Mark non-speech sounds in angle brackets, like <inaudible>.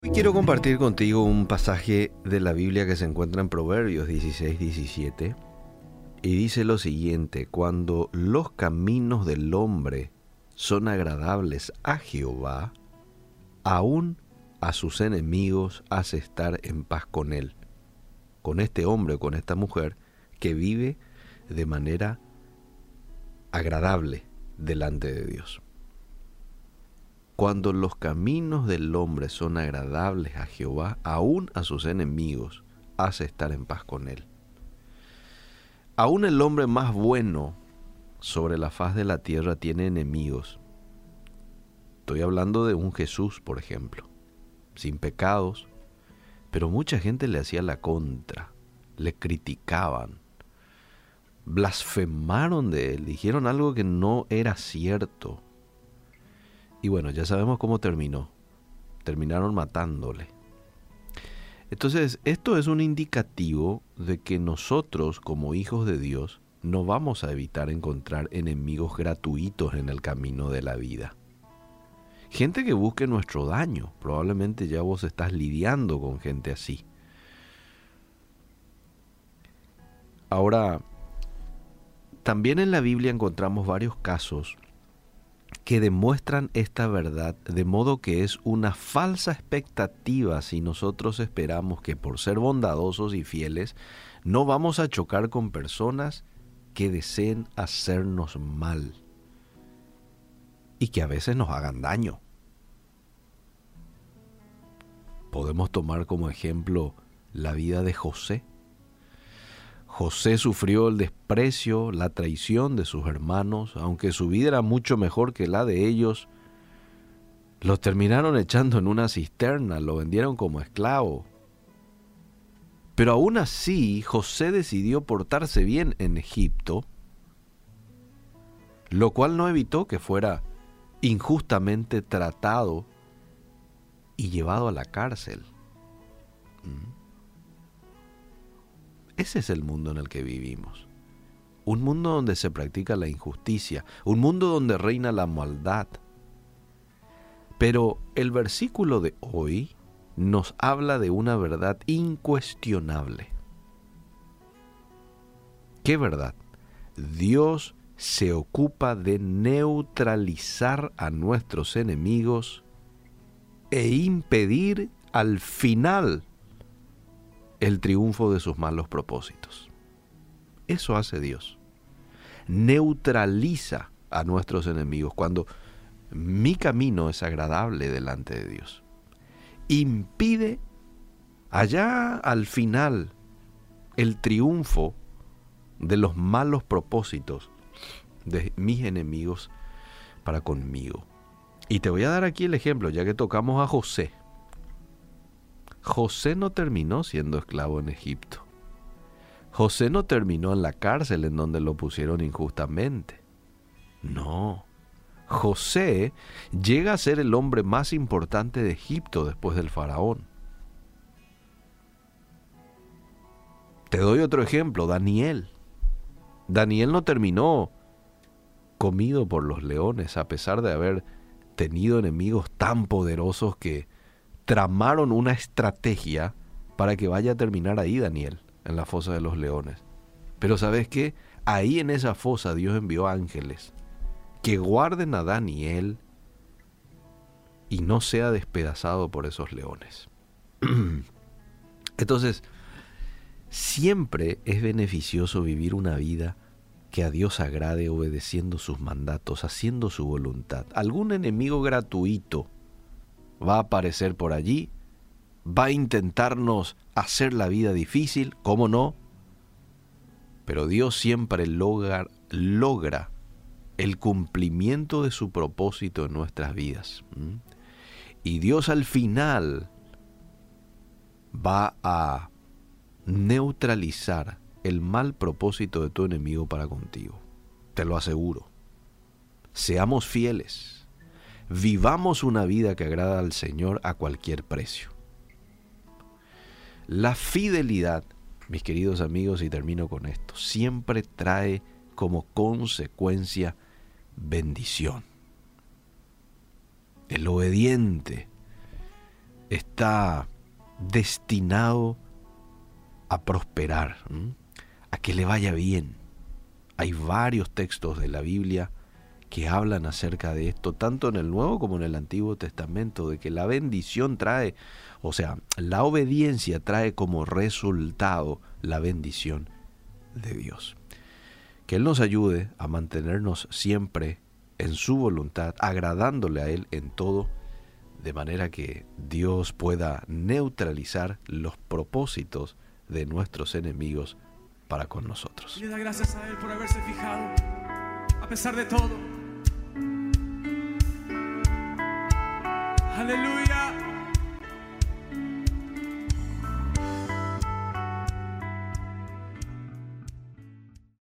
Hoy quiero compartir contigo un pasaje de la Biblia que se encuentra en Proverbios 16, 17 y dice lo siguiente, cuando los caminos del hombre son agradables a Jehová, aún a sus enemigos hace estar en paz con él, con este hombre o con esta mujer que vive de manera agradable delante de Dios. Cuando los caminos del hombre son agradables a Jehová, aún a sus enemigos, hace estar en paz con él. Aún el hombre más bueno sobre la faz de la tierra tiene enemigos. Estoy hablando de un Jesús, por ejemplo, sin pecados, pero mucha gente le hacía la contra, le criticaban, blasfemaron de él, dijeron algo que no era cierto y bueno, ya sabemos cómo terminó. Terminaron matándole. Entonces, esto es un indicativo de que nosotros, como hijos de Dios, no vamos a evitar encontrar enemigos gratuitos en el camino de la vida. Gente que busque nuestro daño. Probablemente ya vos estás lidiando con gente así. Ahora, también en la Biblia encontramos varios casos que demuestran esta verdad, de modo que es una falsa expectativa si nosotros esperamos que por ser bondadosos y fieles no vamos a chocar con personas que deseen hacernos mal y que a veces nos hagan daño. Podemos tomar como ejemplo la vida de José. José sufrió el desprecio, la traición de sus hermanos, aunque su vida era mucho mejor que la de ellos. Los terminaron echando en una cisterna, lo vendieron como esclavo. Pero aún así, José decidió portarse bien en Egipto, lo cual no evitó que fuera injustamente tratado y llevado a la cárcel. ¿Mm? Ese es el mundo en el que vivimos. Un mundo donde se practica la injusticia, un mundo donde reina la maldad. Pero el versículo de hoy nos habla de una verdad incuestionable. ¿Qué verdad? Dios se ocupa de neutralizar a nuestros enemigos e impedir al final el triunfo de sus malos propósitos. Eso hace Dios. Neutraliza a nuestros enemigos cuando mi camino es agradable delante de Dios. Impide allá al final el triunfo de los malos propósitos de mis enemigos para conmigo. Y te voy a dar aquí el ejemplo, ya que tocamos a José. José no terminó siendo esclavo en Egipto. José no terminó en la cárcel en donde lo pusieron injustamente. No. José llega a ser el hombre más importante de Egipto después del faraón. Te doy otro ejemplo, Daniel. Daniel no terminó comido por los leones a pesar de haber tenido enemigos tan poderosos que tramaron una estrategia para que vaya a terminar ahí Daniel, en la fosa de los leones. Pero sabes qué? Ahí en esa fosa Dios envió ángeles que guarden a Daniel y no sea despedazado por esos leones. <clears throat> Entonces, siempre es beneficioso vivir una vida que a Dios agrade obedeciendo sus mandatos, haciendo su voluntad. Algún enemigo gratuito va a aparecer por allí, va a intentarnos hacer la vida difícil, ¿cómo no? Pero Dios siempre logra, logra el cumplimiento de su propósito en nuestras vidas. Y Dios al final va a neutralizar el mal propósito de tu enemigo para contigo. Te lo aseguro. Seamos fieles vivamos una vida que agrada al Señor a cualquier precio. La fidelidad, mis queridos amigos, y termino con esto, siempre trae como consecuencia bendición. El obediente está destinado a prosperar, a que le vaya bien. Hay varios textos de la Biblia que hablan acerca de esto, tanto en el Nuevo como en el Antiguo Testamento, de que la bendición trae, o sea, la obediencia trae como resultado la bendición de Dios. Que Él nos ayude a mantenernos siempre en su voluntad, agradándole a Él en todo, de manera que Dios pueda neutralizar los propósitos de nuestros enemigos para con nosotros. Le da gracias a Él por haberse fijado, a pesar de todo. Hallelujah.